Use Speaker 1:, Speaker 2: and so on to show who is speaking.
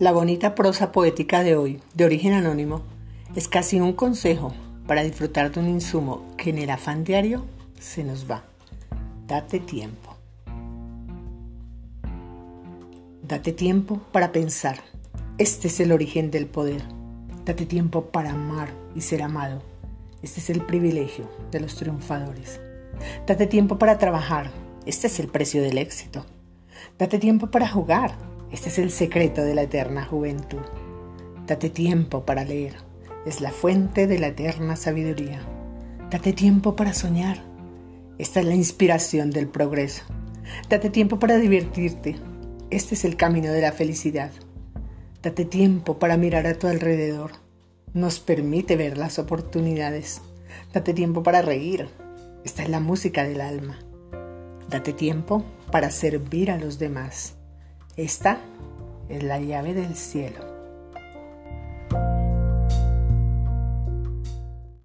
Speaker 1: La bonita prosa poética de hoy, de origen anónimo, es casi un consejo para disfrutar de un insumo que en el afán diario se nos va. Date tiempo. Date tiempo para pensar. Este es el origen del poder. Date tiempo para amar y ser amado. Este es el privilegio de los triunfadores. Date tiempo para trabajar. Este es el precio del éxito. Date tiempo para jugar. Este es el secreto de la eterna juventud. Date tiempo para leer. Es la fuente de la eterna sabiduría. Date tiempo para soñar. Esta es la inspiración del progreso. Date tiempo para divertirte. Este es el camino de la felicidad. Date tiempo para mirar a tu alrededor. Nos permite ver las oportunidades. Date tiempo para reír. Esta es la música del alma. Date tiempo para servir a los demás. Esta es la llave del cielo.